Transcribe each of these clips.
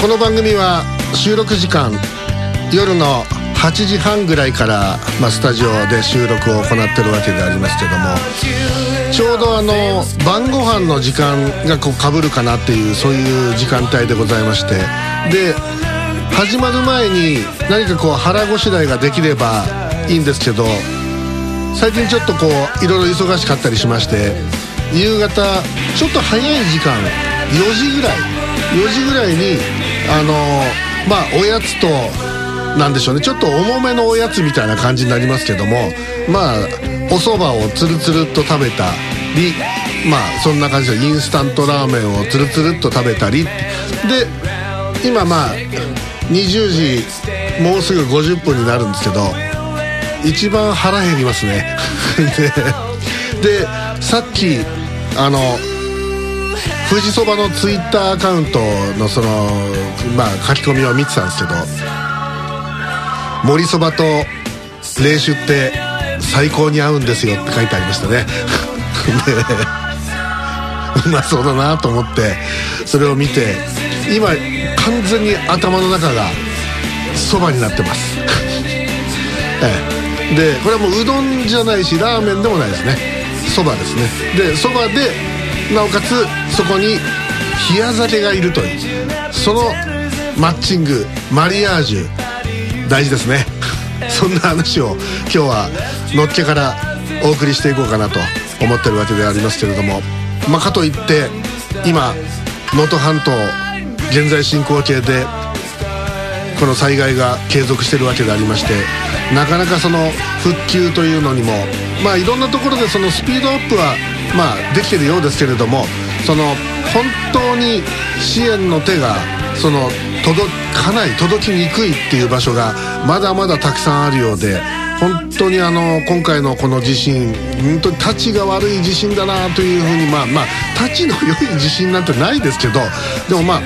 この番組は収録時間夜の8時半ぐらいから、まあ、スタジオで収録を行ってるわけでありますけどもちょうどあの晩ご飯の時間がこうかぶるかなっていうそういう時間帯でございましてで始まる前に何かこう腹ごしらえができればいいんですけど最近ちょっとこういろいろ忙しかったりしまして夕方ちょっと早い時間4時ぐらい4時ぐらいにあのまあおやつとなんでしょうね。ちょっと重めのおやつみたいな感じになりますけどもまあお蕎麦をつるつるっと食べたりまあそんな感じでインスタントラーメンをつるつるっと食べたりで今まあ20時もうすぐ50分になるんですけど一番腹減りますね。でさっきあの富士そばのツイッターアカウントのそのまあ書き込みを見てたんですけど森そばと冷酒って最高に合うんですよって書いてありましたね。うまそうだなと思ってそれを見て今完全に頭の中がそばになってます。ええ。でこれはもううどんじゃないしラーメンでもないですね。そばですね。でそばでなおかつそこに冷や酒がいるというそのマッチングマリアージュ大事ですね。そんな話を今日はのっけからお送りしていこうかなと思ってるわけでありますけれども。まあかといって今能登半島現在進行形でこの災害が継続してるわけでありましてなかなかその復旧というのにもまあいろんなところでそのスピードアップはまあできてるようですけれどもその本当に支援の手がその届かない届きにくいっていう場所がまだまだたくさんあるようで本当にあの今回のこの地震本当にたちが悪い地震だなというふうにまあまあたちの良い地震なんてないですけどでもまあ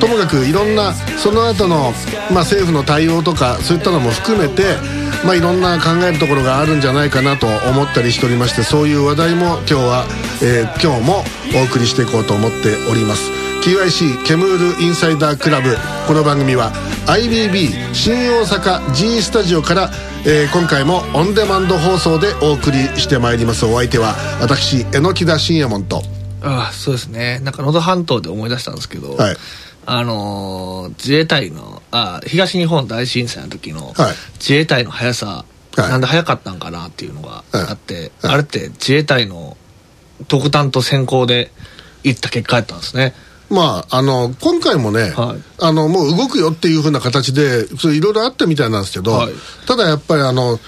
ともかくいろんなその後のまあ政府の対応とかそういったのも含めてまあ、いろんな考えるところがあるんじゃないかなと思ったりしておりましてそういう話題も今日は、えー、今日もお送りしていこうと思っております。TYC ケムールインサイダークラブ。この番組は IBB 新大阪 G スタジオから、えー、今回もオンデマンド放送でお送りしてまいります。お相手は私榎田信也門と。ああそうですね。なんか能登半島で思い出したんですけど、はい。あのー、自衛隊のあ東日本大震災の時の自衛隊の速さ、はい、なんで速かったんかなっていうのがあって、はい、あれって自衛隊の特担と先行で行った結果やったんですね。まあ、あの今回もね、はい、あのもう動くよっていうふうな形でいろいろあったみたいなんですけど、はい、ただやっぱりあの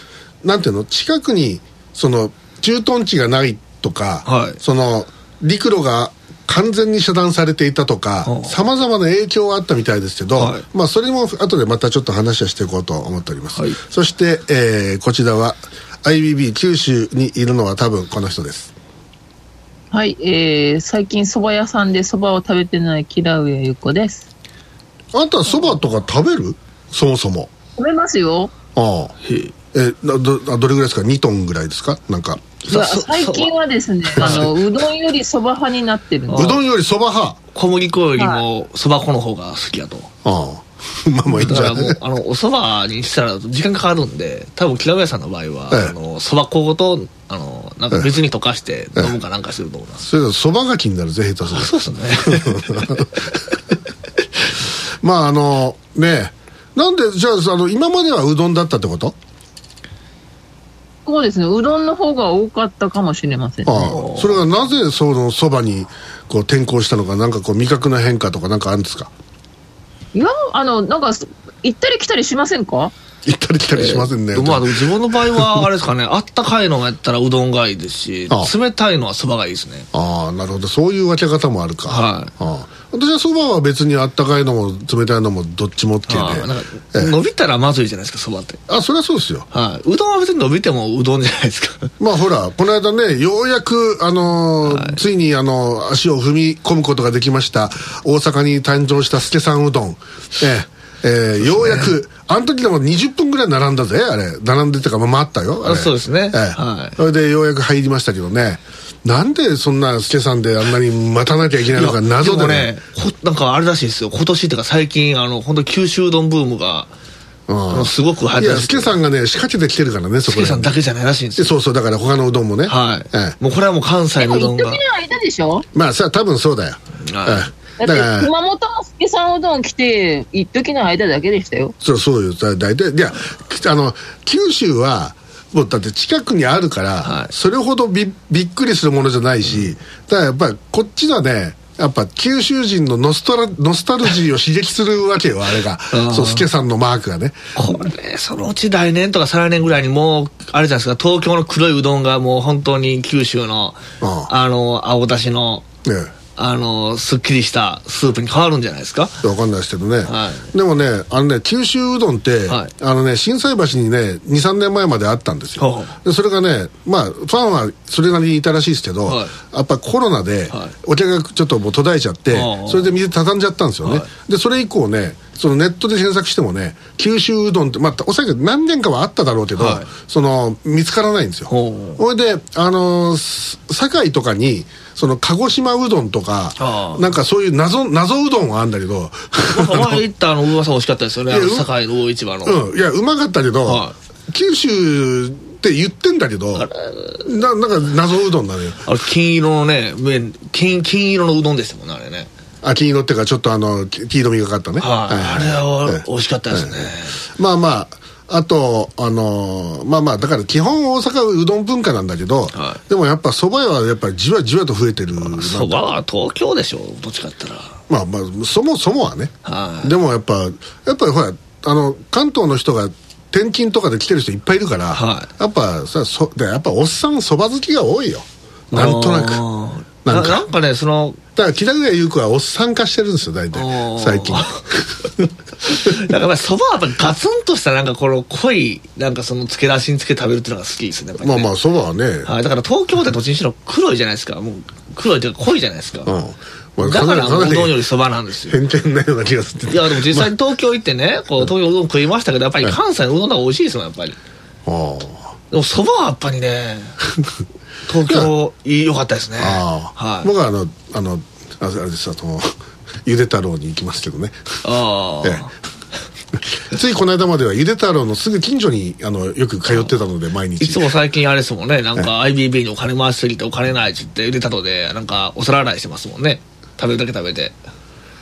なんていうの近くにその駐屯地がないとか、はい、その陸路が完全に遮断されていたとかさまざまな影響はあったみたいですけど、はい、まあ、それも後でまたちょっと話はしていこうと思っております、はい、そして、えー、こちらは IBB 九州にいるのは多分この人です。はい、えー、最近蕎麦屋さんで蕎麦を食べてない木田上由子です。あんた蕎麦とか食べる？そもそも。食べますよ。ああ。え。どどれぐらいですか？2トンぐらいですか？なんか最近はですねあのうどんよりそば派になってるうどんよりそば派。小麦粉よりもそば粉の方が好きやと。ああ。まあまあいいんじゃない。あのおそばにしたら時間かかるんで多分北上さんの場合は、ええ、あのそば粉ごとあのなんか別に溶かして飲むかなんかすると思います、それそばがきになるぜ下手するそうですね。まああのねなんでじゃああの今まではうどんだったってこと？そうですねうどんの方が多かったかもしれません、ね、ああそれがなぜそのそばにこう転向したのかなんかこう味覚の変化とかなんかあるんですか？いやあのなんか行ったり来たりしませんか？行ったり来たりしませんね、えー、まあ自分の場合はあれですかねあったかいのやったらうどんがいいですし冷たいのはそばがいいですねああなるほどそういう分け方もあるかはいあ私はそばは別にあったかいのも冷たいのもどっちも OK で。伸びたらまずいじゃないですかそばって。あそれはそうですよ、はい、うどんは別に伸びてもうどんじゃないですか。まあほらこの間ねようやくあのーはい、ついにあの足を踏み込むことができました大阪に誕生した助さんうどん。えええー、ようやく、あの時でも20分ぐらい並んだぜ、あれ。並んでてか、まあ、ったよ。あそうですね。えー、はい。それでようやく入りましたけどね。なんでそんな助さんであんなに待たなきゃいけないのか謎でねなんかあれらしいですよ今年っていうか最近あの本当九州うどんブームがうん、すごく入っていや、助さんがね、仕掛けてきてるからね、そこ助さんだけじゃないらしいんですよ。そうそう、だから他のうどんもね。はい。ええ、もうこれはもう関西のうどんが。一時の間でしょ？まあさ、多分そうだよ。はい。だって熊本の助さんうどん来て、一時の間だけでしたよ。そうそうよ、大体。いや、あの、九州は、もうだって近くにあるから、はい、それほどびびっくりするものじゃないし、だからやっぱりこっちはねやっぱ九州人のノストラノスタルジーを刺激するわけよあれが。そう助さんのマークがね。これそのうち来年とか再来年ぐらいにもうあれじゃないですか。東京の黒いうどんがもう本当に九州のあの青だしの、ねあのすっきりしたスープに変わるんじゃないですか？分かんないですけどね、はい、でもねあのね九州うどんって、はい、あのね心斎橋にね23年前まであったんですよ。でそれがねまあファンはそれなりにいたらしいですけど、はい、やっぱコロナでお客がちょっともう途絶えちゃってそれで店畳んじゃったんですよね、でそれ以降ねそのネットで検索してもね九州うどんってまあおそらく何年かはあっただろうけど、はい、その見つからないんですよ。ほいであの堺とかにその鹿児島うどんとかなんかそういう謎謎うどんはあるんだけど前行ったあの噂美味しかったですよね。堺の大市場の。うん。いやうまかったけど、はい、九州って言ってんだけどななんか謎うどんだね。あれ金色のね麺金金色のうどんでしたもんねあれねあ金色っていうかちょっとあの黄色みがかったね、はい、あれは美味しかったですね、まあまああと、あのー、まあまあ、だから基本大阪うどん文化なんだけど、はい、でもやっぱ蕎麦屋はやっぱりじわじわと増えてる。蕎麦は東京でしょ、どっちかったら。まあまあ、そもそもはね。はい、でもやっぱ、やっぱりほら、あの、関東の人が転勤とかで来てる人いっぱいいるから、はい、やっぱさ、そやっぱおっさん蕎麦好きが多いよ。なんとなく。なんか？なんかねそのだから木田優子はおっさん化してるんですよ大体。最近。だからそばはやっぱガツンとしたなんかこの濃いなんかその付け出しにつけ食べるっていうのが好きですねね。まあまあそばはね、はい、だから東京ってどっちにしろ黒いじゃないですか。もう黒いっていうか濃いじゃないですか、うん。まあ、だからうどんよりそばなんですよ。偏見なような気がする。いやでも実際に東京行ってねこう東京うどん食いましたけどやっぱり関西のうどんの方が美味しいですよやっぱり。ああでもそばはやっぱりね 東京良かったですね。はい、僕はあのあのあれですあのゆで太郎に行きますけどね。ああ、ええ、ついこの間まではゆで太郎のすぐ近所にあのよく通ってたので毎日。いつも最近あれですもんね。なんか IBB にお金回しすぎてお金ないっつってゆで太郎でなんかお皿洗いしてますもんね。食べるだけ食べて。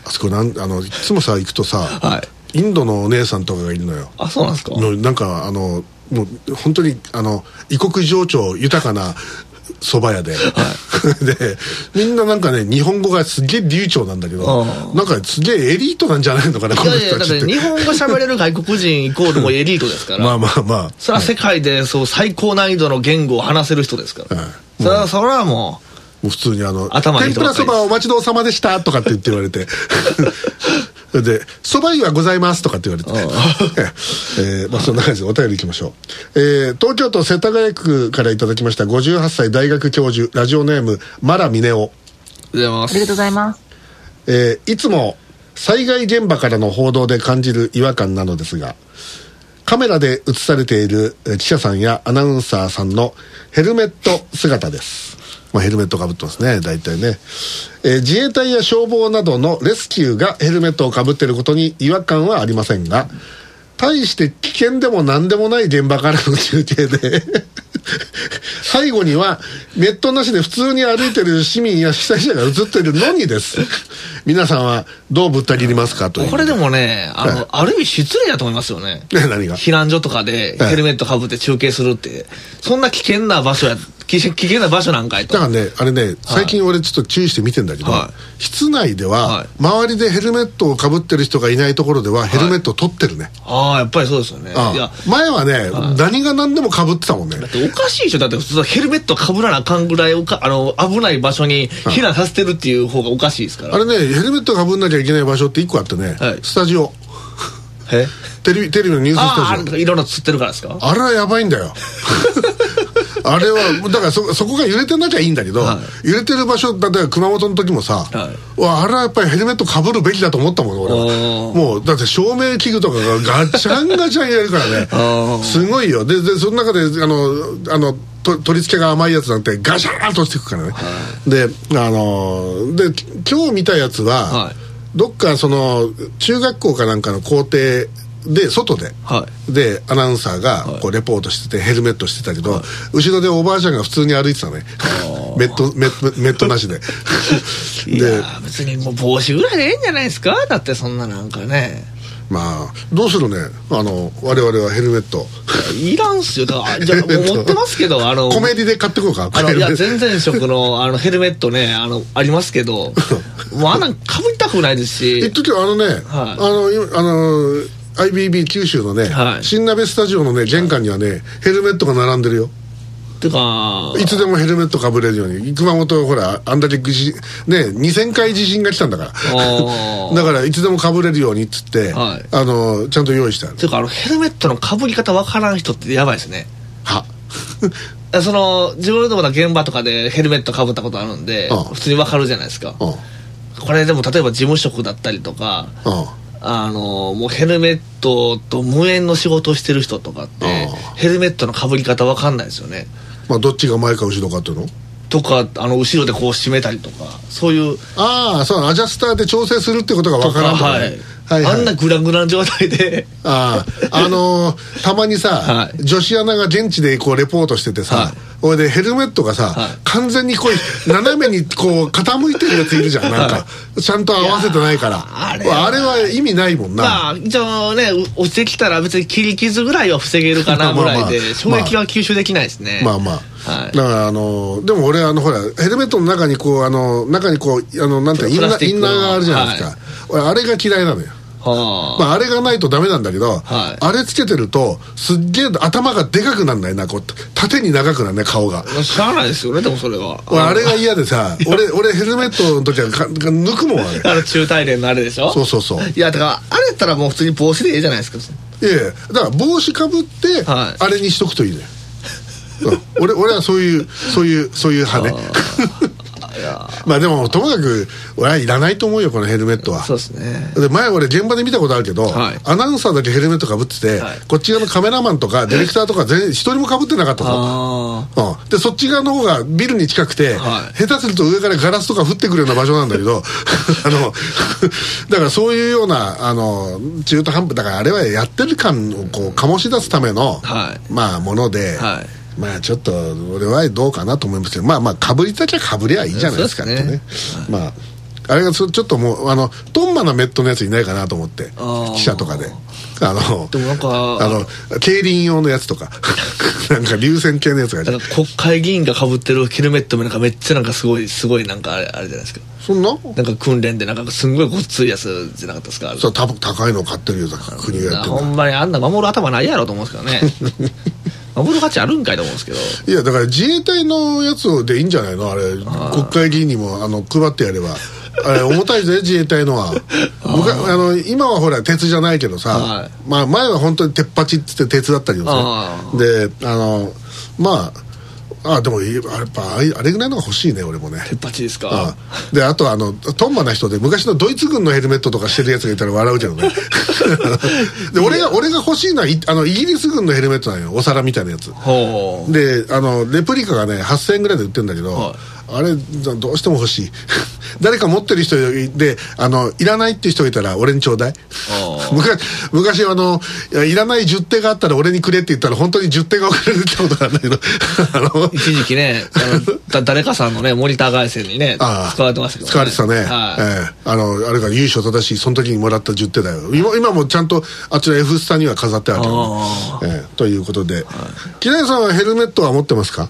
あそこなんあのいつもさ行くとさ、はい、インドのお姉さんとかがいるのよ。あそうなんですか？なんかあのもう本当にあの異国情緒豊かな蕎麦屋で、はい、でみんななんかね日本語がすげえ流暢なんだけどなんかすげえエリートなんじゃないのかなこの人たちって。日本語喋れる外国人イコールもエリートですから。まあまあまあ。それは世界でそう最高難易度の言語を話せる人ですから、はい、それはそれはもうもう普通にあの「天ぷらそばお待ちどうさまでした」とかって言って言われて で「そば湯はございます」とかって言われて、えーまあ、そんな感じでお便りいきましょう、えー、東京都世田谷区からいただきました58歳大学教授ラジオネームマラミネオ。ありがとうございます。えー、いつも災害現場からの報道で感じる違和感なのですがカメラで映されている記者さんやアナウンサーさんのヘルメット姿ですまあ、ヘルメットかぶってますね。大体ね、えー、自衛隊や消防などのレスキューがヘルメットをかぶっていることに違和感はありませんが対して危険でも何でもない現場からの中継で 最後にはネットなしで普通に歩いてる市民や被災者が映っているのにです。皆さんはどうぶった切りますかとこれでもねあの、はい、ある意味失礼だと思いますよね。何が？避難所とかでヘルメットかぶって中継するって、はい、そんな危険な場所や危険な場所なんかいと。だからねあれね最近俺ちょっと注意して見てんだけど、はい、室内では、周りでヘルメットをかぶってる人がいないところではヘルメットを取ってるね、ああやっぱりそうですよね。いや。前はね、何が何でもかぶってたもんね。だっておかしいでしょ。だって普通ヘルメットかぶらなあかんぐらいおかあの危ない場所に避難させてるっていう方がおかしいですから、あれねヘヘルメットかぶんなきゃいけない場所って1個あってね、はい、スタジオ。え？テレビテレビのニューススタジオ。いろんな釣ってるからですか？あれはやばいんだよ あれはだからそそこが揺れてなきゃいいんだけど、はい、揺れてる場所例えば熊本の時もさ、はい、わあれはやっぱりヘルメットかぶるべきだと思ったもん俺は。もうだって照明器具とかがガチャンガチャンやるからね。すごいよ。ででその中であのあのと取り付けが甘いやつなんてガシャーンと落ちてくからね、はい、であので今日見たやつは、はい、どっかその中学校かなんかの校庭で外で、はい、でアナウンサーがこうレポートしててヘルメットしてたけど、はい、後ろでおばあちゃんが普通に歩いてたね。メットメットメットなしで。いや別にもう帽子ぐらいでええんじゃないですか？だってそんななんかね。まあどうするね？あの我々はヘルメット。いらんすよ。だからじゃあ持ってますけどあのコメディで買ってこうか？あのいや全然色のあのヘルメットねあのありますけど もうあんなんかぶりたくないですし。言っときあのね、はい、あのあの IBB 九州のね、はい、新鍋スタジオのね玄関にはねヘルメットが並んでるよ。てかいつでもヘルメットかぶれるように。熊本ほらあんだけ地震ね2000回地震が来たんだから。だからいつでもかぶれるようにっつって、はい、あのちゃんと用意してあるていうかあのヘルメットのかぶり方わからん人ってやばいですね。は。その自分の現場とかでヘルメットかぶったことあるんで普通にわかるじゃないですか。これでも例えば事務職だったりとかあのもうヘルメットと無縁の仕事をしてる人とかってヘルメットのかぶり方わかんないですよね。まあどっちが前か後ろかっていうの？とかあの後ろでこう締めたりとかそういう。ああそうアジャスターで調整するってことが分からんはい、はいはい、あんなグラグラ状態で。あああのー、たまにさ、はい、女子アナが現地でこうレポートしててさ、はい、でヘルメットがさ、はい、完全にこう斜めにこう傾いてるやついるじゃんなんか、ちゃんと合わせてないから。あれあれは意味ないもんな。まあ一応ね落ちてきたら別に切り傷ぐらいは防げるかなぐらいで衝撃は吸収できないですね。まあまあ。はい、だからあのでも俺あのほらヘルメットの中にこうあの中にこうあのなんてインナーインナーがあるじゃないですか、はい、俺あれが嫌いなのよ。はあ、まあ、あれがないとダメなんだけど、はい、あれつけてるとすっげえ頭がでかくなんないなこう。縦に長くなんね顔が。しゃあないですよねでもそれは。あれが嫌でさ俺俺ヘルメットの時はか抜くもんあれ。あの中大連のあれでしょ？そうそうそう。いやだからあれやったらもう普通に帽子でいいじゃないですかいやいやだから帽子かぶって、あれにしとくといいね。俺俺はそういうそういうそういう派ねまあでもともかく俺はいらないと思うよこのヘルメットは。そうですね。で前俺現場で見たことあるけど、はい、アナウンサーだけヘルメットかぶってて、はい、こっち側のカメラマンとかディレクターとか全一人もかぶってなかったと、うん、でそっち側の方がビルに近くて、はい、下手すると上からガラスとか降ってくるような場所なんだけど あの だからそういうようなあの中途半端だからあれはやってる感をこう醸し出すための、まあもので、はいまあちょっと俺はどうかなと思いますけどまあまあかぶりたきゃかぶりゃいいじゃないですかってね、ね、まああれがちょっともうあのトンマなメットのやついないかなと思って記者とかで。あのでもなんかあの競輪用のやつとか。なんか流線系のやつが国会議員がかぶってるヘルメットもなんかめっちゃなんかすごいすごいなんかあれあれじゃないですか。そんな？なんか訓練でなんかすんごいごっついやつじゃなかったですか？そう高いの買ってるよ国がやってるほんまにあんな守る頭ないやろと思うんですけどね 守る価値あるんかいと思うんですけどいやだから自衛隊のやつでいいんじゃないのあれ国会議員にもあの配ってやればあれ重たいぜ自衛隊のはあの今はほら鉄じゃないけどさ、はい、まあ前は本当に鉄パチっつって鉄だったけどさであのまああでもやっぱあれぐらいのが欲しいね俺もね。鉄パチですか？であとあのトンマな人で昔のドイツ軍のヘルメットとかしてるやつがいたら笑うけどね。で俺が俺が欲しいのはあのイギリス軍のヘルメットなんよ。お皿みたいなやつ。であのレプリカがね8000円ぐらいで売ってるんだけど、はいあれどうしても欲しい。誰か持ってる人であのいらないっていう人がいたら俺にちょうだい。昔昔あのいらない10手があったら俺にくれって言ったら本当に10手が送られてたことが あるんだけど一時期ね誰かさんのねモニター回線にね使われてましたけど、ね、使われてたね、はい、えー、あのあれが優勝正しいその時にもらった10手だよ今今もちゃんとあちら F スタには飾ってあるけど、ね、えー、ということで、はい、木梨さんはヘルメットは持ってますか？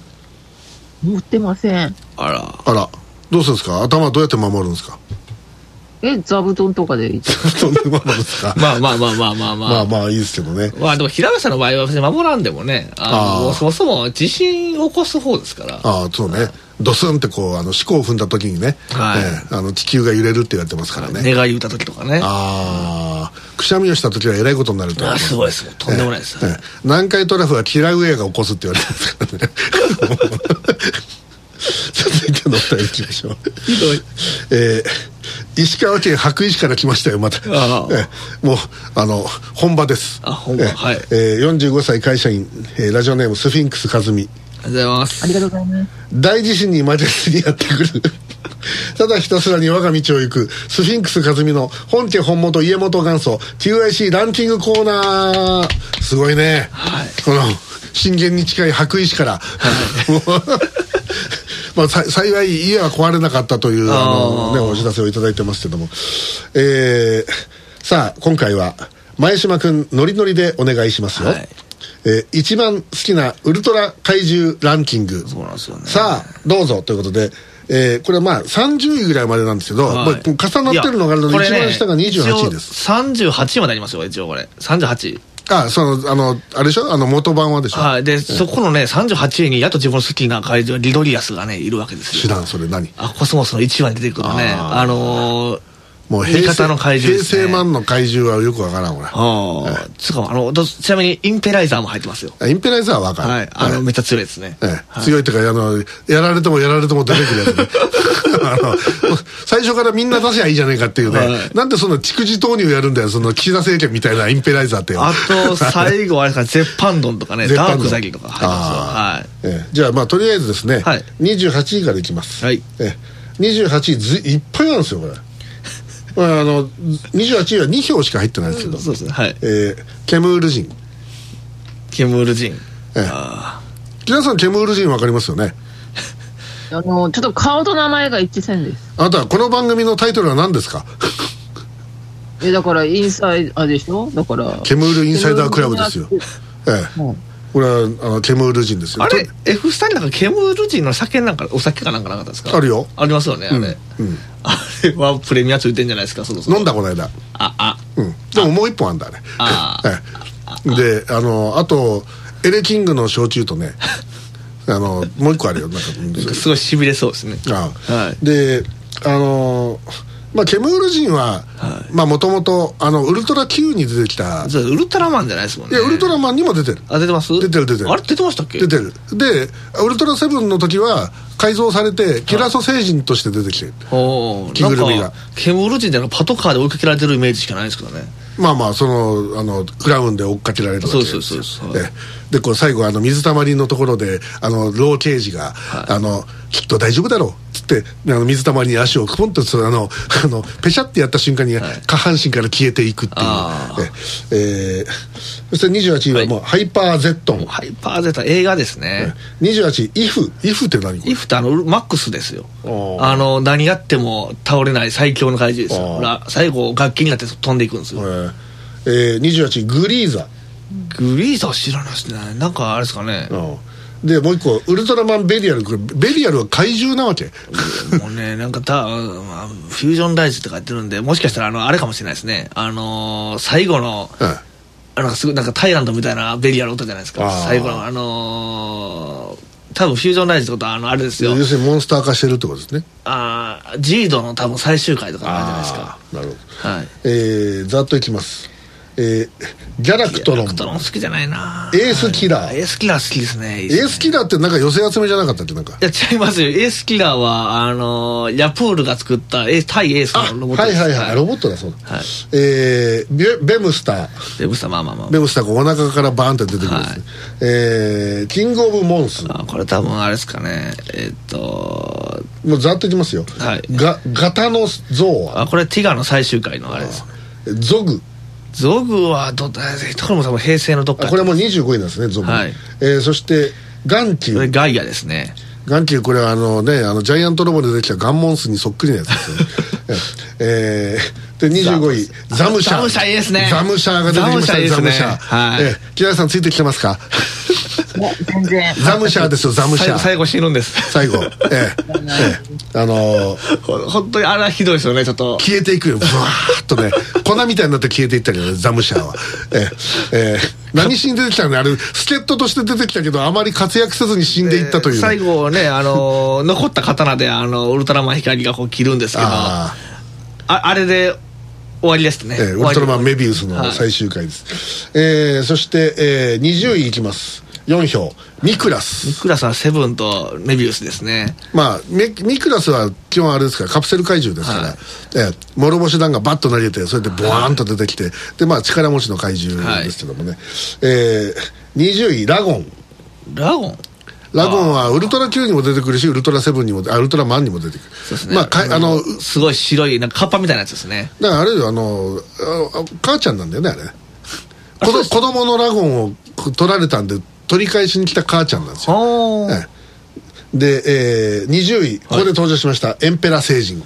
持ってません。あら。あら。どうするんですか？頭どうやって守るんですか？え座布団とかで座布団で守るんですか？まあまあまあまあまあまあまあ。まあいいですけどね。まあでも平林さんの場合は別に守らんでもねああそもそも地震起こす方ですから。ああそうねドスンってこうあの四股を踏んだ時にね、はい。えー、あの地球が揺れるって言われてますからね。願い歌時とかね。ああくしゃみをした時はえらいことになるとあすごいです。とんでもないです、えーえ。ー、南海トラフはキラウェアが起こすって言われてますからね。続い。てのお便りいきましょう。ひどいえ。ー、石川県羽咋市から来ましたよまた。えー、もうあの本場です。あ本場、えー、はい、えー、45歳会社員、えー、ラジオネームスフィンクス和美ありがとうございます。ありがとうございます。大地震に負けずにやってくる。ただひたすらに我が道を行く。スフィンクス和美の本家本元家元元祖。TIC ランキングコーナー。すごいね、はい、この震源に近い羽咋市から、は いまあ、幸い家は壊れなかったというあの、ね、お知らせを頂いてますけども、えー、さあ今回は前島君ノリノリでお願いしますよ、はいえー、一番好きなウルトラ怪獣ランキングそうなんですよねさあどうぞということでえー、これはまあ30位ぐらいまでなんですけど、はい、重なってるのがあるので、一番下が28位です。38位までありますよ、一応これ。38位。あその、あの、あれでしょ？あの、元版はでしょ？はい。で、えそこのね、38位に、やっと自分の好きな怪獣、リドリアスがね、いるわけですよ。知らん、それ何？あ、コスモスの1話に出てくるね。あのー、もう平成の怪獣、ね、平成万の怪獣はよくわからん俺ああ、つかあのちなみにインペライザーも入ってますよ。インペライザーはわかる。はいあの、めっちゃ強いですね、ええ強いっていうかあのやられてもやられても出てくるやつね。あの最初からみんな出せばいいじゃないかっていうね、はい、なんでそんな逐次投入やるんだよその岸田政権みたいなインペライザーってあと最後あれかゼッパンドンとかねダークザギとか入ってますよ。はい、ええ、じゃあまあとりあえずですね、はい、28位からいきます。はい、ええ、28位ずいっぱいなんですよこれ。まあ、あの28位は2票しか入ってないですけど、そうですね。はい。えー、ケムール人。ケムール人。ええ。皆さんケムール人分かりますよね？あのちょっと顔と名前が一致せんです。あなたこの番組のタイトルは何ですか？えだからインサイダーでしょ？だから。ケムールインサイダークラブですよ。ええ、うんこれはあのケムール人ですよ。あれ？F スタになんかケムール人の酒なんかお酒かなんかなかったですか？あるよ。ありますよねあれ、うん、うん、あれはプレミアついてんじゃないですかそろそろ。飲んだこの間。ああ。うん。でももう一本あんだねああ であのあとエレキングの焼酎とね あのもう一個あるよなんか。すごいしびれそうですね。ああ、はい、であのまあ、ケムール人はもともとウルトラ Q に出てきた。ウルトラマンじゃないですもんね。いやウルトラマンにも出てる。あ出てます？出てる出てる。あれ出てましたっけ？出てる。でウルトラセブンの時は改造されてキラソ星人として出てきてる。着ぐるみが。ケムール人ってパトカーで追いかけられてるイメージしかないですけどね。まあまあそのあのクラウンで追っかけられるわけですよ。そうそうそうででこう最後あの水たまりのところであの老刑事が、はい、あの「きっと大丈夫だろう」ってあの水たまりに足をポンとあのあのペシャってやった瞬間に、はい、下半身から消えていくっていう。ええー、そして28位はもう、はい、ハイパーゼット。ンハイパーゼットン映画ですね、28位イフイフって何イフってあのマックスですよ。あの何やっても倒れない最強の怪獣ですよ。最後楽器になって飛んでいくんですよ、えーえー、28位グリーザ。グリーザー知らないですね。なんかあれですかねでもう一個ウルトラマンベリアルベリアルは怪獣なわけ。もうねなんかた、まあ、フュージョンライズって書いてるんでもしかしたらあのあれかもしれないですね。あのー、最後の、うん、なんかすごいなんかタイランドみたいなベリアル音じゃないですか。最後のあのー多分フュージョンライズってことはあのあれですよ。要するにモンスター化してるってことですね。ああジードの多分最終回とかじゃないですか。なるほど。はい。えー、ざっといきますえー、ギャラクトロン。ギャラクトロン好きじゃないなエースキラー。エースキラー好きですね。エースキラーってなんか寄せ集めじゃなかったっけなんか。いや、違いますよ。エースキラーは、あのー、ヤプールが作ったエ対エースのロボットはいはいはい。ロボットだそうだ。はい、えー、ベベムスター。ベムスター、まあまあまあ。ベムスターがお腹からバーンって出てくるんですね。はい、えー、キングオブモンス。あ、これ多分あれですかね。えー、っと、もうざっといきますよ。はい。が、ガタノゾーア。あ、これティガの最終回のあれです。ゾグ。ゾグはど、これも多分平成のどっか。これも25位なんですねゾグ、はい。えー、そして眼球これガイアですね。眼球これはあのねあのジャイアントロボでできたガンモンスにそっくりなやつですよ。えー、で25位ザムシャザムシャいいですねザムシャが出てきましたね。ザムシャ、はい、えー、木田さんついてきてますか？全然。ザムシャーですよザムシャー。最後死ぬんです。最後。ええ。えあのー、本当にあれはひどいですよねちょっと。消えていくよ。ブワーッとね。粉みたいになって消えていったけどねザムシャーは。ええ。え何しに出てきたのあれ助っ人として出てきたけどあまり活躍せずに死んでいったという、最後ねあの残った刀であのウルトラマン光がこう切るんですけどああ。れで終わりですね、えー、ウルトラマンメビウスの最終回です、はい、えー、そして、えー、20位いきます4票。ミクラス。ミクラスはセブンとメビウスですね。まあミクラスは基本あれですからカプセル怪獣ですから、はい、えー、諸星団がバッと投げてそれでボワーンと出てきて、はい、でまあ力持ちの怪獣ですけどもね、はい、えー、20位ラゴン。ラゴン？ラゴンはウルトラ Q にも出てくるしウルトラセブンにもあウルトラマンにも出てくる。そうですね。まあかあのすごい白いなんかカッパみたいなやつですね。だからあれよあのあ母ちゃんなんだよねあれ。子子供のラゴンを取られたんで取り返しに来た母ちゃんなんですよ、ええ、で、えー、20位ここで登場しました、はい、エンペラ星人。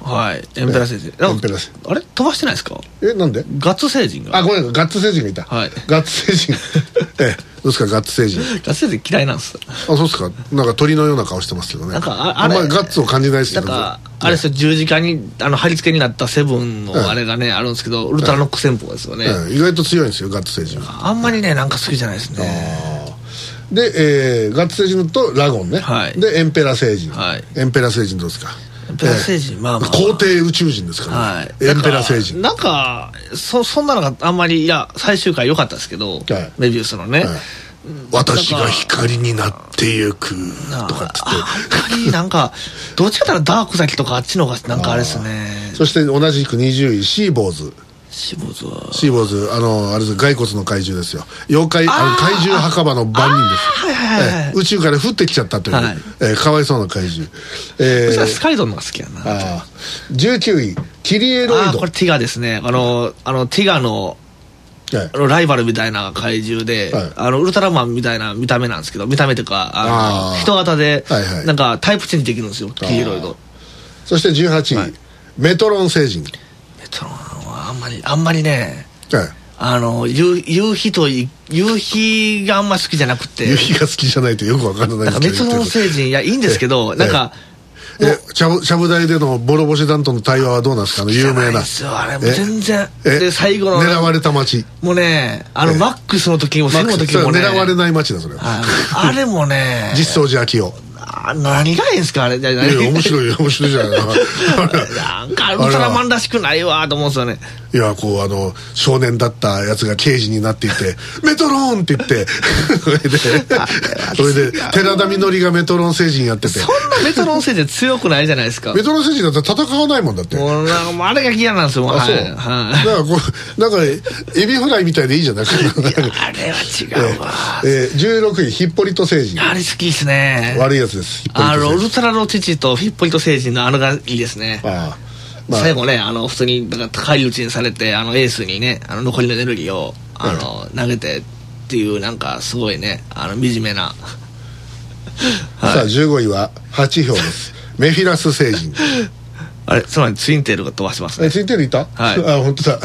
はいエンペラ星人。エンペラ星あれ飛ばしてないですか？えなんで？ガッツ星人が。あごめんガッツ星人がいた、はい、ガッツ星人。ええどうですかガッツ星人。ガッツ星人嫌いなんです。あそうですか。なんか鳥のような顔してますけどね。なんかああんまりガッツを感じないですけどなんかあれですよ十字架にあの貼り付けになったセブンのあれがね、あるんですけどウルトラノック戦法ですよね、意外と強いんですよガッツ星人。あんまりねなんか好きじゃないですねで、えー、ガッツ星人とラゴンね、はい、でエンペラ星人、はい、エンペラ星人どうですか？エンペラ星人、えー、まあまあ。皇帝宇宙人ですから、ね、はい、エンペラ星人。なんかそそんなのがあんまりいや最終回良かったですけど、はい、メビウスのね、はい。私が光になってゆくとかっつって。なんかどっちかというとダーク崎とかあっちの方がなんかあれですね。そして同じく20位シーボーズシーボーズはシーボーズあのあれです。骸骨の怪獣ですよ。妖怪あの怪獣墓場の番人ですはいはいはい、宇宙から降ってきちゃったという、はい、えー、かわいそうな怪獣。えー、スカイドンのが好きやな。あ19位キリエロイド。これティガですね。あのあのティガのはい、ライバルみたいな怪獣で、はい、あのウルトラマンみたいな見た目なんですけど見た目というかあの人型で、はいはい、なんかタイプチェンジできるんですよキリエロイド。そして18位、はい、メトロン星人。メトロン。はあんまりあんまりね、はい、あの夕夕日と夕日があんま好きじゃなくて。夕日が好きじゃないとよくわからないですけど。メトロン星人いやいいんですけどなんか、えちゃぶちゃぶ台でのボロ星団との対話はどうなんですかね？有名な。あれも全然。で最後の。狙われた街。もうねあのマックスの時も最後の時もね。狙われない街だそれあれもね。実相寺秋夫何がいいんですか？あれい？や面白い面白いじゃない。なんかウルトラマンらしくないわと思うんですよね。いやこうあの少年だったやつが刑事になっていて「メトロン!」って言って。それでそれで寺田みのりがメトロン星人やってて。そんなメトロン星人強くないじゃないですか。メトロン星人だったら戦わないもんだって。もうなんかあれが嫌なんですよあそう、はい、だからこうなんかエビフライみたいでいいじゃない？ですかあれは違うわ。えー、16位ヒッポリト星人。あれ好きですね。悪いやつですあのウルトラの父とヒッポリト星人のあのがいいですね。ああまあ、最後ねあの普通にだから返り討ちにされてあのエースにねあの残りのエネルギーをあの、投げてっていうなんかすごいねあの惨めな、はい、さあ15位は8票です。メフィラス星人。あれつまりツインテールが飛ばしますね。ツインテールいた？はい。あ本当だ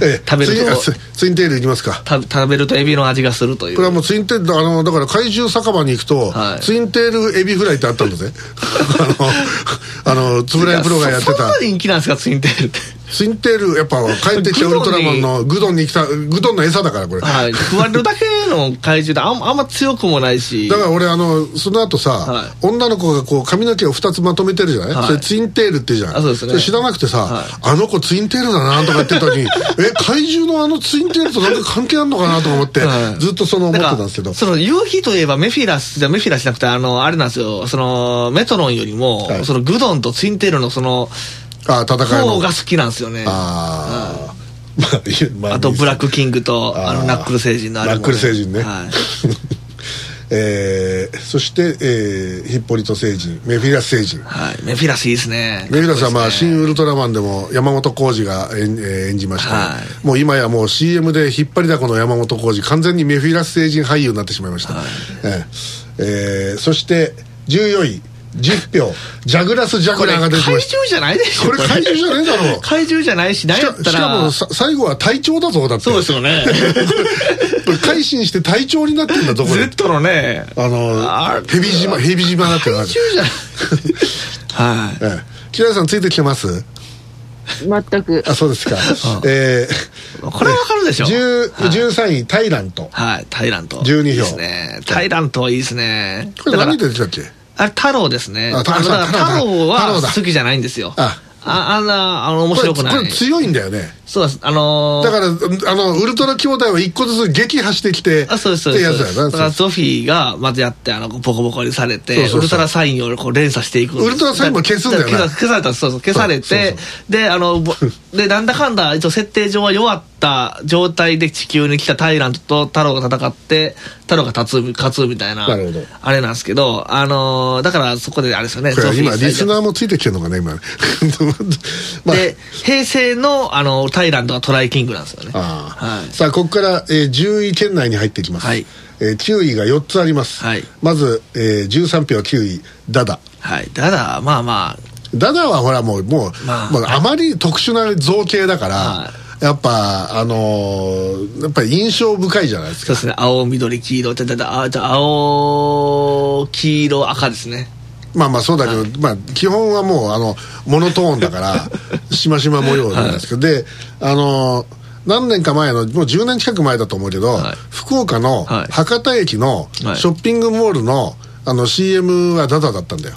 え 食べるとツインテールいきますか。食べるとエビの味がするという。これはもうツインテールあのだから怪獣酒場に行くと、はい、ツインテールエビフライってあったんだぜ。あの円谷プロがやってた。そんな人気なんですかツインテールってツインテールやっぱ帰ってきたウルトラマンのグドンに来たグドンの餌だからこれ。はい。食われるだけの怪獣であんあんま強くもないし。だから俺あのその後さ、はい、女の子がこう髪の毛を2つまとめてるじゃない、はい、それツインテールってじゃん。あそうです、ね、それ知らなくてさ、はい、あの子ツインテールだなとか言ってたのに え怪獣のあのツインテールとなんか関係あるのかなと思って、ずっとその思ってたんですけど。その夕日といえばメフィラスじゃメフィラスじゃなくてあのあれなんですよ。そのメトロンよりも、そのグドンとツインテールのそのあ戦いの。方が好きなんですよね。ああ、まあ、あとブラックキングとあのナックル星人のあれも、ね、ナックル星人ね、はい。えー、そして、えー、ヒッポリト星人メフィラス星人。はい。メフィラスいいですね。メフィラスはまあ、新ウルトラマンでも山本浩二が演,、えー、演じました、はい、もう今やもう CM で引っ張りだこの山本浩二完全にメフィラス星人俳優になってしまいました、はい、えーえー、そして14位10票ジャグラス・ジャグラーが出てまし怪獣じゃないでしょ。これ怪獣じゃねえだろ。怪獣じゃないし何やったら。しかも最後は隊長だぞだって。そうですよね。改心して隊長になってんだぞこれ。Z のね。あの蛇島蛇島なって怪獣じゃない。はい、ええ、木田さんついてきてます？全く。あそうですか、えー、これはわかるでしょ、う13位タイラント。はいタイラント。12票。ですね。タイラントはいいですね。これ何で出たっけ？あれ太郎ですね。あ太郎太郎は好きじゃないんですよ。あ。ああんなあの面白くない。これ強いんだよね。そうです。あのー、だからあのウルトラ兄弟を一個ずつ撃破してきてあそうですそうです。だからゾフィーがまずやってあのボコボコにされてウルトラサインをこう連鎖していくウルトラサインも消すんだよね消されたそうそう消されてであのでなんだかんだ一応設定上は弱った状態で地球に来たタイラントと太郎が戦って太郎が勝つ勝つみたいなあれなんですけどあのー、だからそこであれですよね今リスナーもついてきてるのかね今。まあ、で平成のあのタイランドはトライキングなんですよね、はい、さあここから、えー、10位圏内に入っていきます、はい。えー、9位が4つあります、はい、まず、えー、13票9位ダダ。はい。ダダまあまあ。ダダはほらもうもう,、まあ、もうあまり特殊な造形だから、はいやっぱあのー、やっぱり印象深いじゃないですか。そうですね。青緑黄色ってだだあじゃ青黄色赤ですね。まあまあそうだけど、はい、まあ基本はもうあのモノトーンだから しましま模様なんですけど、はい、であの何年か前のもう10年近く前だと思うけど、はい、福岡の博多駅のショッピングモールの、あの CM はダダだったんだよ。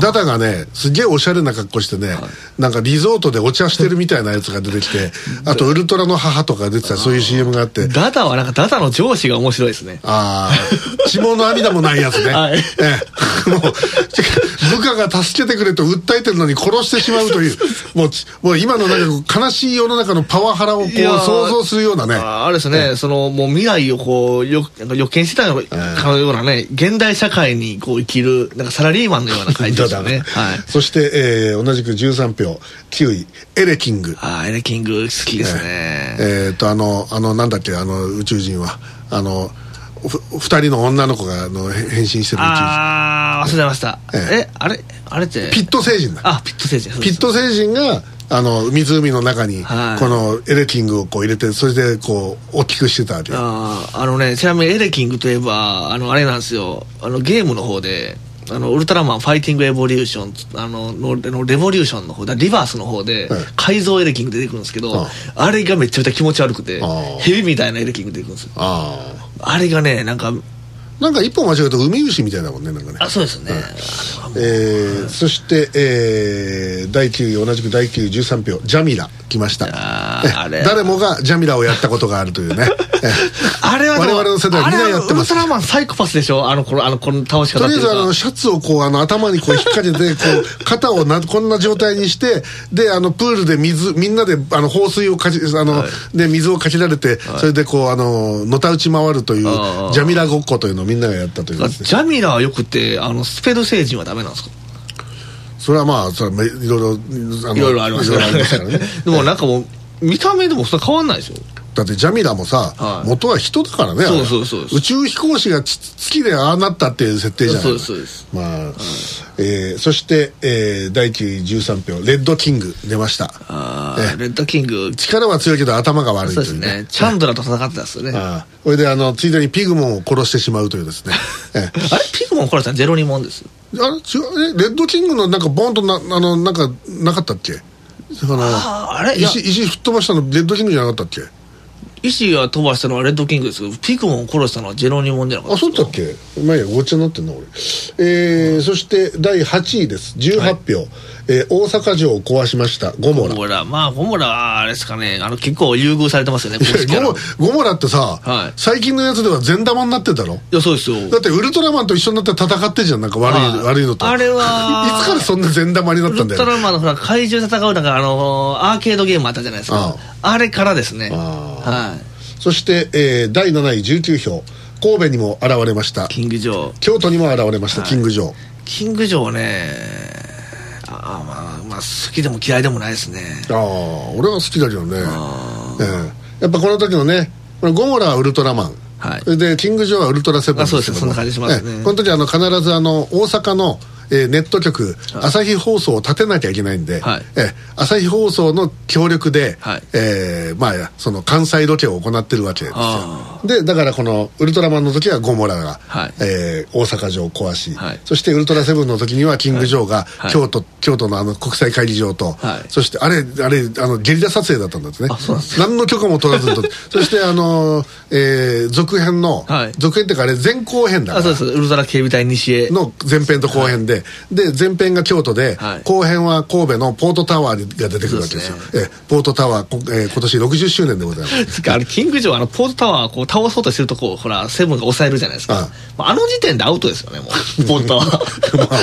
ダダがねすげえおしゃれな格好してね、はい、なんかリゾートでお茶してるみたいなやつが出てきて あとウルトラの母とか出てたそういう CM があって。ダダはなんかダダの上司が面白いですね。ああ血も涙もないやつね、はい、ええ、もう部下が助けてくれと訴えてるのに殺してしまうという。もうもう今のなんか悲しい世の中のパワハラをこう想像するようなね。あれですね、ええ、そのもう未来をこうよ予見してたかのようなね現代社会にこう生きるなんかサラリーマンのような感じですよね。はい、そして、えー、同じく13票。9位エレキング。ああエレキング好きですね。えー、っとあのあのなんだっけあの宇宙人は。あの二人の女の子があの変身してる宇宙人。ああ忘れました、ええ。あれあれって。ピット星人だ。あピット星人。ピット星人があの湖の中にこのエレキングをこう入れてそれでこう大きくしてたわけああのねちなみにエレキングといえばあのあれなんですよ。あのゲームの方であのウルトラマンファイティングエボリューションあのののレボリューションの方リバースの方で、改造エレキング出てくるんですけど、あれがめちゃめちゃ気持ち悪くてヘビみたいなエレキング出てくるんですよ。あれがねなんかなんか一本間違うと海牛みたいなもんねなんかね。あそうですね、はい、えー、そして、えー、第9位同じく第9位13票ジャミラ来ました。あれ。誰もがジャミラをやったことがあるというね。あれは我々の世代みんなやってます。ウルトラマンサイコパスでしょ？あのこのあのこの倒し方とりあえずあのシャツをこうあの頭にこう引っ掛けてこう肩をなこんな状態にしてであのプールで水みんなであの放水をかじあの、はい、で水をかけられて、はい、それでこうあののたうち回るというジャミラごっこというのをみんながやったという、ね、ジャミラはよくてあのスペド星人はダメなんですか？それはまあそれはいろいろいろいろありますからね。でもなんかもう見た目でもそんな変わんないでしょだってジャミラもさ、はい、元は人だからねそうそうそう宇宙飛行士が月でああなったっていう設定じゃないそうですそうです。まあ、はい、えー、そして、えー、第9位13票レッドキング出ました。ああ、レッドキング。力は強いけど頭が悪いという、ね、そうですね。チャンドラーと戦ってたんですよね。あこれであのついでにピグモンを殺してしまうというですね。あれピグモン殺したのジェロニモンですあれ違うえレッドキングのなんかボンとなあのなんかなかったっけ？ああれ石石吹っ飛ばしたのレッドキングじゃなかったっけ？石が飛ばしたのはレッドキングですけどピグモンを殺したのはジェロニモンじゃなかったあそうだっけまあいやごっちゃになってんな俺。えー、そして第8位です。18票、はい、えー、大阪城を壊しました。ゴモラ。ゴモラ。まあゴモラあれですかね。あの結構優遇されてますよねゴゴモラってさ、はい、最近のやつでは善玉になってたろいやそうですよ。だってウルトラマンと一緒になって戦ってじゃん。なんか悪い、はい、悪いのと。あれは いつからそんな善玉になったんだよ？ウルトラマンのほら怪獣戦うなんかあのアーケードゲームあったじゃないですか。あれからですね。はい。そして、えー、第7位19票。神戸にも現れました。キングジョー京都にも現れました、はい、キングジョーキングジョーはねあまあまあ好きでも嫌いでもないですね。ああ俺は好きだけどね、えー、やっぱこの時のねゴモラはウルトラマン。はい、でキング・ジョーはウルトラセブンあそうですそんな感じしますね、この時あの必ずあの大阪のえー、ネット局、朝日放送を立てなきゃいけないんで、はい、え朝日放送の協力で、はい、えー、まあその関西ロケを行ってるわけですよ。でだからこのウルトラマンの時はゴモラが、はい、えー、大阪城を壊し、はい、そしてウルトラセブンの時にはキング・ジョーが、はい、京都京都のあの国際会議場と、そしてあれあれあのゲリラ撮影だったんですね何の許可も取らずと そしてあの、えー、続編の、続編っていうかあれ前後編だから。そうです。ウルトラ警備隊西へ。の前編と後編で、で前編が京都で、後編は神戸のポートタワーが出てくるわけですよ、えポートタワー、えー、今年60周年でございます。あれキング・ジョーあのポートタワーこう倒そうとしてるとこほらセブンが抑えるじゃないですか。ああの時点でアウトですよねもう ポートタワー。まあまあ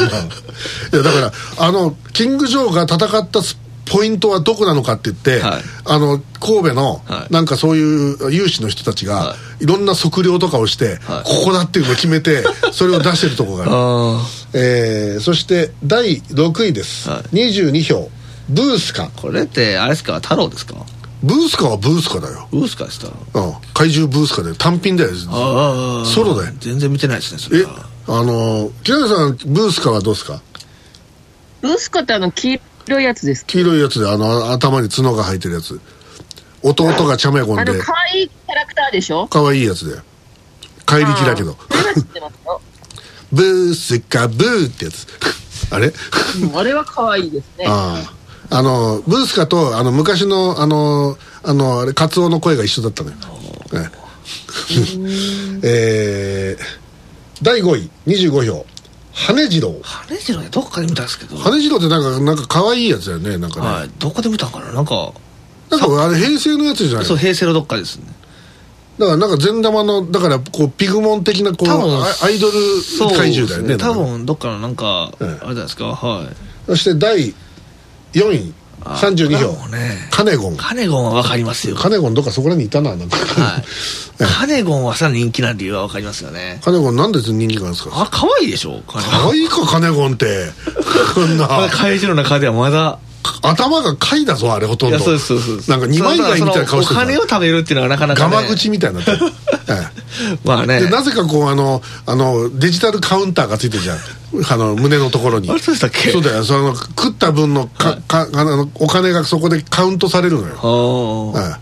いやだからあのキング・ジョーが戦ったポイントはどこなのかって言って、はい、あの神戸の、はい、なんかそういう有志の人たちが、はい、いろんな測量とかをして、はい、ここだっていうのを決めて それを出してるとこがある。えー、そして第6位です、はい、22票。ブースカ。これってあれですか太郎ですか？ブースカはブースカだよ。ブースカでした？うん。怪獣ブースカで単品だよ。ああソロだよ全然見てないですねそれえあの木下さんブースカはどうですか？ブースカってあの黄色いやつです。黄色いやつであの頭に角が生えてるやつ。弟がチャメゴンで。あの可愛いキャラクターでしょ？可愛いやつで怪力だけど。ブースカブーってやつ。あれ、あれは可愛いですね。あああのブースカとあの昔のあのあのあれカツオの声が一緒だったのよ。えー、第5位25票羽次郎。羽次郎ねどっかで見たんですけど。羽次郎ってなんかなんか可愛いやつだよねなんかね、はい、どこで見たかな？なんかなんかあれ平成のやつじゃないそう平成のどっかですね。だからなんか善玉のだからこうピグモン的なこうアイドル怪獣だよねね。多分どっかのなんか、あれじゃないですか？はい。そして第4位32票、ね、カネゴン。カネゴンは分かりますよ。カネゴンどっかそこらにいたななんか、はい、カネゴンはさ人気な理由は分かりますよね。カネゴンなんで人気なんですか？あ可愛いでしょ？可愛いかカネゴンって。こんな。怪獣の中ではまだ。頭が貝だぞあれほとんど。そうそうそうなんか二枚貝みたいな顔してるお金を食べるっていうのはなかなか、ね、ガマ口みたいになってる、まあね。でなぜかこうあのあのデジタルカウンターがついてるじゃん。あの胸のところに。あれそうでしたっけ？そうだよ。その食った分のか、はい、かあのお金がそこでカウントされるのよ。あ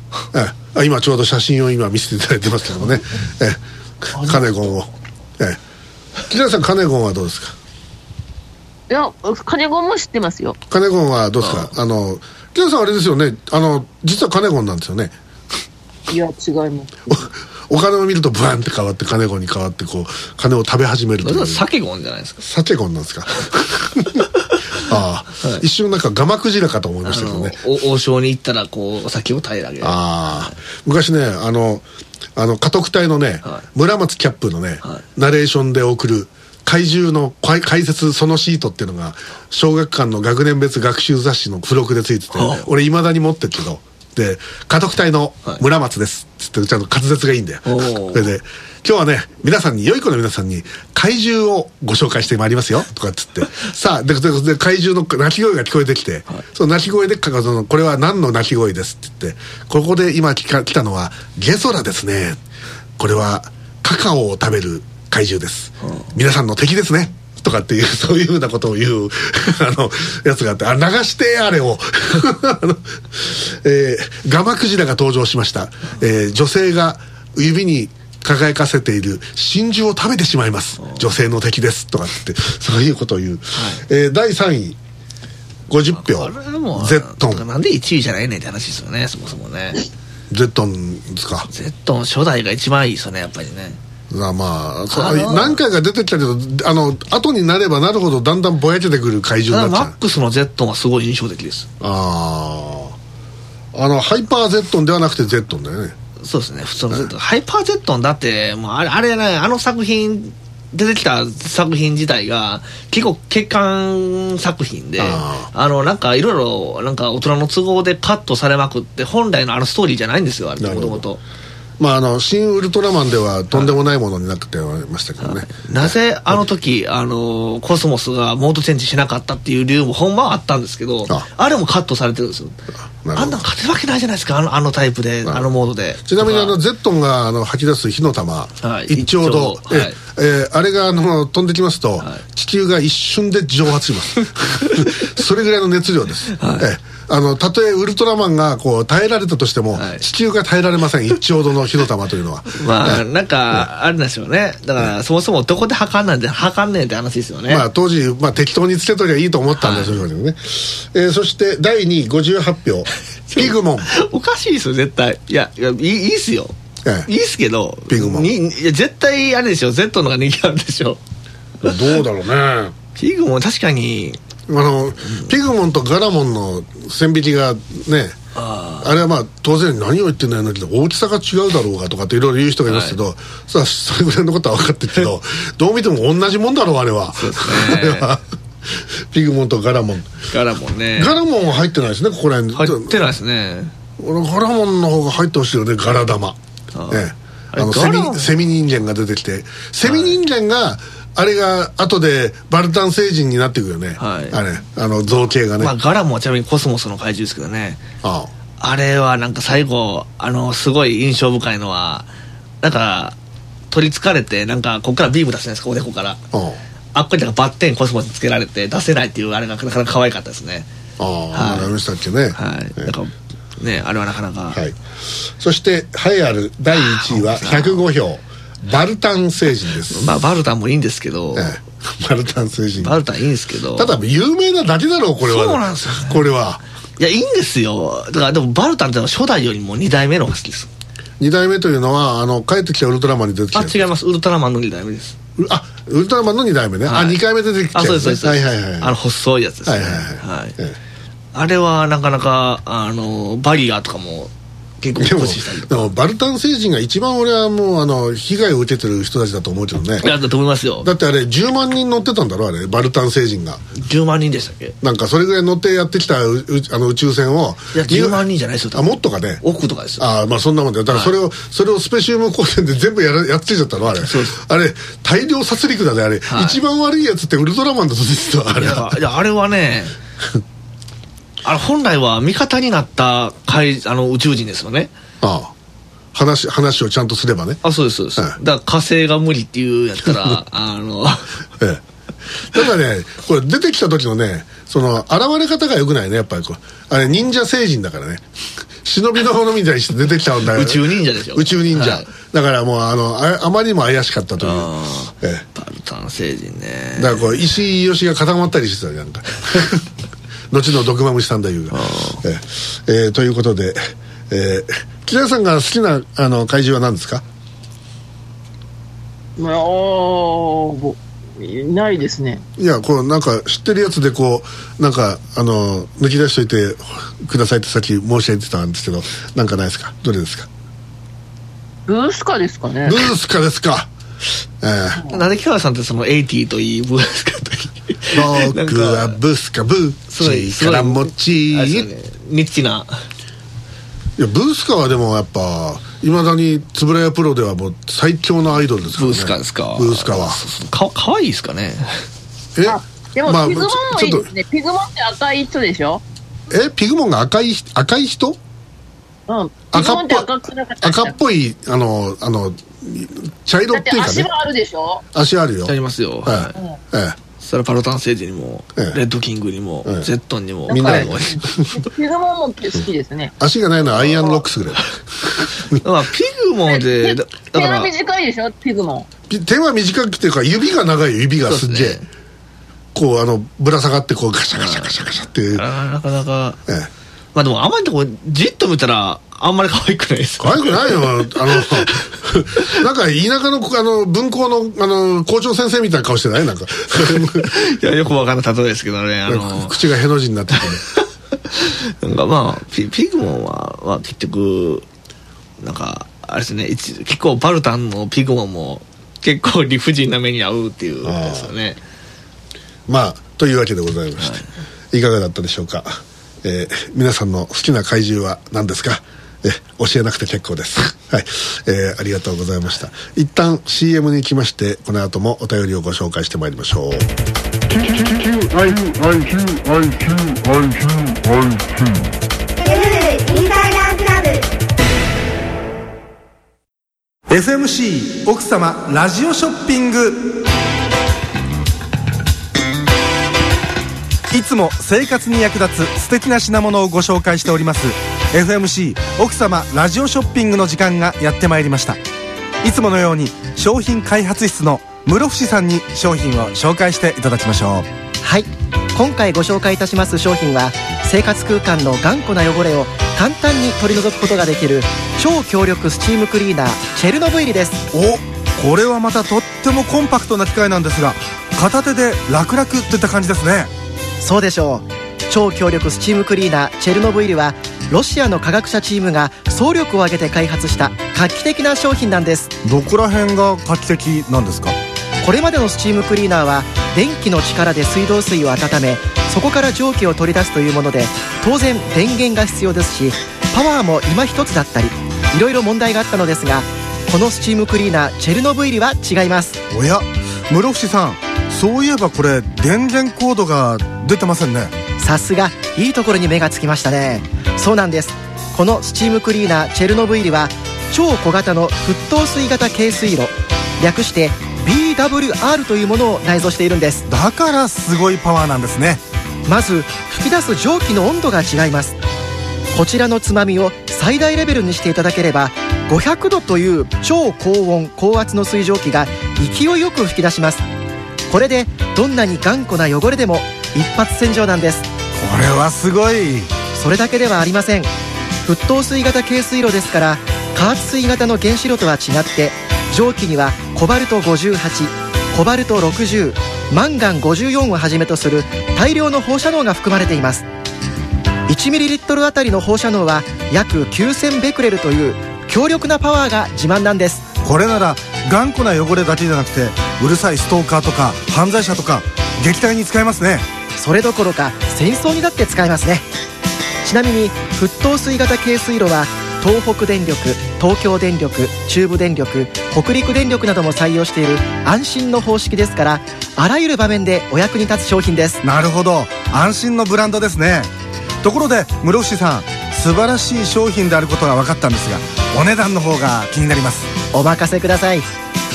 あ今ちょうど写真を今見せていただいてますけどもね。えカネゴンを。え木田さんカネゴンはどうですか？いや、カネゴンも知ってますよ。カネゴンはどうですか？あの、キャさんあれですよね、あの、実はカネゴンなんですよね。いや、違います。お金を見るとブワンって変わってカネゴンに変わってこう金を食べ始めるという。サケゴンじゃないですか。サケゴンなんですか？ああ、はい、一瞬なんかガマクジラかと思いましたけどね。王将に行ったらこうお酒を平らげる。ああ。昔ねあのあの家督隊のね、はい、村松キャップのね、はい、ナレーションで送る怪獣の解説そのシートっていうのが小学館の学年別学習雑誌の付録でついてて、俺いまだに持ってるけどで家督隊の村松です。っつってちゃんと滑舌がいいんだよ。それで今日はね皆さんに良い子の皆さんに怪獣をご紹介してまいりますよ。とかっつって。さあでで怪獣の鳴き声が聞こえてきて、はい、その鳴き声でそのこれは何の鳴き声ですって言って。ここで今来たのはゲソラですね。これはカカオを食べる怪獣です、皆さんの敵ですねとかっていうそういうふうなことを言う あのやつがあってあ流してあれを。えー、ガマクジラが登場しました、えー、女性が指に輝かせている真珠を食べてしまいます。女性の敵です。とかってそういうことを言う、はい、えー、第3位。50票。ゼットン。なんで1位じゃないねんって話ですよねそもそもね。ゼットンですか。ゼットン初代が一番いいですよねやっぱりねまあまあ何回か出てきたけどあの後になればなるほどだんだんぼやけてくる怪獣になっちゃう。マックスのゼットンはすごい印象的です。あああのハイパーゼットンではなくてゼットンだよね。そうですね普通のゼットン、ハイパーゼットンだってもうあれあれねあの作品出てきた作品自体が結構欠陥作品であのなんかいろいろなんか大人の都合でカットされまくって本来のあのストーリーじゃないんですよあれもともと。まあ、あの新ウルトラマンではとんでもないものになってましたけどね、なぜあの時あのコスモスがモードチェンジしなかったっていう理由もほんまはあったんですけどあ。れもカットされてるんですよ。あんな勝てるわけないじゃないですかあのあのタイプであのモードで。ちなみにあのゼットンがあの吐き出す火の玉、はい、一丁度、はい、えー、あれがあの飛んできますと、はい、地球が一瞬で蒸発します。それぐらいの熱量です、はい、えーあのたとえウルトラマンがこう耐えられたとしても、はい、地球が耐えられません。1兆度の火の玉というのは。まあ、なんかあるんでしょうね。だから、そもそもどこで測んなんで測んねえって話ですよね。まあ当時、まあ、適当につけとりゃいいと思ったんですよ、はい、ね、えー、そして第2位58票。ピグモン。おかしいですよ絶対。いやいやいいいいっすよええ、いいっすけどピグモン。いや絶対あれでしょ。Z のが人気あるでしょ。どうだろうね。ピグモン確かにあの、ピグモンとガラモンの線引きがねあれはまあ当然何を言ってんだよなけど大きさが違うだろうがとかっていろいろ言う人がいますけど、はい、さあそれぐらいのことは分かってるけど どう見ても同じもんだろうあれは。そうですね。あれは。ピグモンとガラモン。ガラモンね。ガラモンは入ってないですねここら辺。入ってないですね。俺ガラモンの方が入ってほしいよねガラ玉ええ。あのセミセミ人間が出てきてセミ人間が、はいあれが後でバルタン星人になっていくよね、はい、あれあの造形がね、まあ、ガラもちなみにコスモスの怪獣ですけどね。ああ。あれはなんか最後あのすごい印象深いのはなんか取りつかれてなんかここからビーム出すじゃないですか？おでこから。ああ。っこになんかバッテンコスモスつけられて出せないっていうあれがなかなか可愛かったですね。ああ、はい、ありましたっけね。はい、なんかねあれはなかなか、はい、そして栄えある第1位は105票。バルタン星人です。まあバルタンもいいんですけど、ええ、バルタン星人。バルタンいいんですけど。ただ有名なだけだろうこれは。そうなんですよ、ね、これは。いやいいんですよ。だからでもバルタンって初代よりも2代目の方が好きです。2代目というのはあの帰ってきたウルトラマンに出てきたあ違います。ウルトラマンの2代目です。あウルトラマンの2代目ね、はい、あ2回目出てきた、ね、あそうですそうです。はいはいはい。あの細いやつですね。はいはいはい、はい。ええ、あれはなかなかあのバリアとかも結構でもでもバルタン星人が一番俺はもうあの被害を受けてる人たちだと思うけどね。だと思いますよ。だってあれ10万人乗ってたんだろあれバルタン星人が。10万人でしたっけ？なんかそれぐらい乗ってやってきたうあの宇宙船をいや10万人じゃないですよあもっとかね。億とかですよ。あまあそんなもんでだからそれを、はい、それをスペシウム光線で全部やらやっつけちゃったのあれ。あれ大量殺戮だねあれ、はい、一番悪いやつってウルトラマンだと実はあれ。いやあれはね あれ本来は味方になった海あの宇宙人ですよね。ああ。話話をちゃんとすればね。あそうですそうです、はい、だから火星が無理っていうやったら あのええ。ただねこれ出てきた時のねその現れ方がよくないねやっぱりこう。あれ忍者星人だからね。忍びのものみたいにして出てきたんだ宇宙忍者でしょ。宇宙忍者、はい、だからもうあのああまりにも怪しかったという。ええ、バルタン星人ね。だからこう石井義が固まったりしてたじゃんか 後の毒マムシ三太夫が。ええ。えー、ということでえー、木田さんが好きなあの怪獣は何ですか？あないですね。いやこうなんか知ってるやつでこうなんかあの抜き出しといてくださいってさっき申し上げてたんですけどなんかないですか？どれですか？ブースカですかね。ブースカですかええ。なんで木原さんってそのエイティといいブースカといい僕はブースカブーチからもちニッチないやブースカはでもやっぱいまだに円谷プロではもう最強のアイドルですからねブースカですかブースカはかかわいいですかねえでも、まあ、ピグモンもいいですねピグモンって赤い人でしょえピグモンが赤い赤い人うん赤っぽい赤っぽいあのあの茶色っていうかね。足はあるでしょ？足あるよ。ありますよ。はい、ええ。それパロタン星人にも、ええ、レッドキングにも、ええ、ゼットンにもみんな ピグモンも好きですね。足がないのはアイアンロックスぐらい。まあピグモンで手は短いでしょ？ピグモン。手は短くていうか指が長い指がすっげえ、ね、こうあのぶら下がってこうガシャガシャガシャガシャって。なかなか、ええ、まあでもあんまりこうじっと見たらあんまり可愛くないですか？可愛くないよあの なんか田舎のあの文校のあの校長先生みたいな顔してない？なんか。いやよくわかんない例えですけどねあの。口がへの字になってて なんかまあピピグモンは、まあ、結局なんかあれですね結構バルタンのピグモンも結構理不尽な目に遭うっていうですよね。まあというわけでございまして、はい、いかがだったでしょうか、えー、皆さんの好きな怪獣は何ですかえ教えなくて結構ですはい、えー、ありがとうございました一旦 CM に行きましてこの後もお便りをご紹介してまいりましょう FMC 奥様ラジオショッピングいつも生活に役立つ素敵な品物をご紹介しております。FMC 奥様ラジオショッピングの時間がやってまいりました。いつものように商品開発室の室伏さんに商品を紹介していただきましょう。はい。今回ご紹介いたします商品は生活空間の頑固な汚れを簡単に取り除くことができる超強力スチームクリーナーチェルノブイリです。おこれはまたとってもコンパクトな機械なんですが片手で楽々といった感じですねそうでしょう。超強力スチームクリーナーチェルノブイリはロシアの科学者チームが総力を挙げて開発した画期的な商品なんです。どこら辺が画期的なんですか？これまでのスチームクリーナーは電気の力で水道水を温めそこから蒸気を取り出すというもので当然電源が必要ですしパワーも今一つだったりいろいろ問題があったのですがこのスチームクリーナーチェルノブイリは違います。おや室伏さんそういえばこれ電源コードが出てませんね。さすがいいところに目がつきましたね。そうなんです。このスチームクリーナーチェルノブイリは超小型の沸騰水型軽水炉略して BWR というものを内蔵しているんです。だからすごいパワーなんですね。まず吹き出す蒸気の温度が違います。こちらのつまみを最大レベルにしていただければ500度という超高温高圧の水蒸気が勢いよく吹き出しますこれでどんなに頑固な汚れでも一発洗浄なんです。これはすごい。それだけではありません。沸騰水型軽水炉ですから加圧水型の原子炉とは違って蒸気にはコバルト58コバルト60マンガン54をはじめとする大量の放射能が含まれています。1ml あたりの放射能は約9000ベクレルという強力なパワーが自慢なんです。これなら頑固な汚れだけじゃなくてうるさいストーカーとか犯罪者とか撃退に使えますね。それどころか戦争にだって使えますね。ちなみに沸騰水型軽水炉は東北電力東京電力中部電力北陸電力なども採用している安心の方式ですからあらゆる場面でお役に立つ商品です。なるほど。安心のブランドですね。ところで室伏さん素晴らしい商品であることが分かったんですがお値段の方が気になります。お任せください。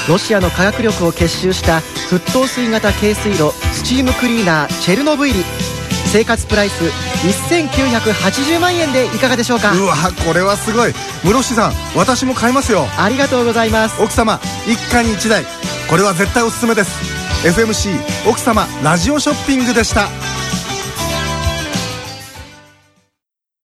ロシアの科学力を結集した沸騰水型軽水炉スチームクリーナーチェルノブイリ。生活プライス1980万円でいかがでしょうか？うわこれはすごい。室伏さん私も買いますよ。ありがとうございます。奥様一家に一台。これは絶対おすすめです。FMC 奥様ラジオショッピングでした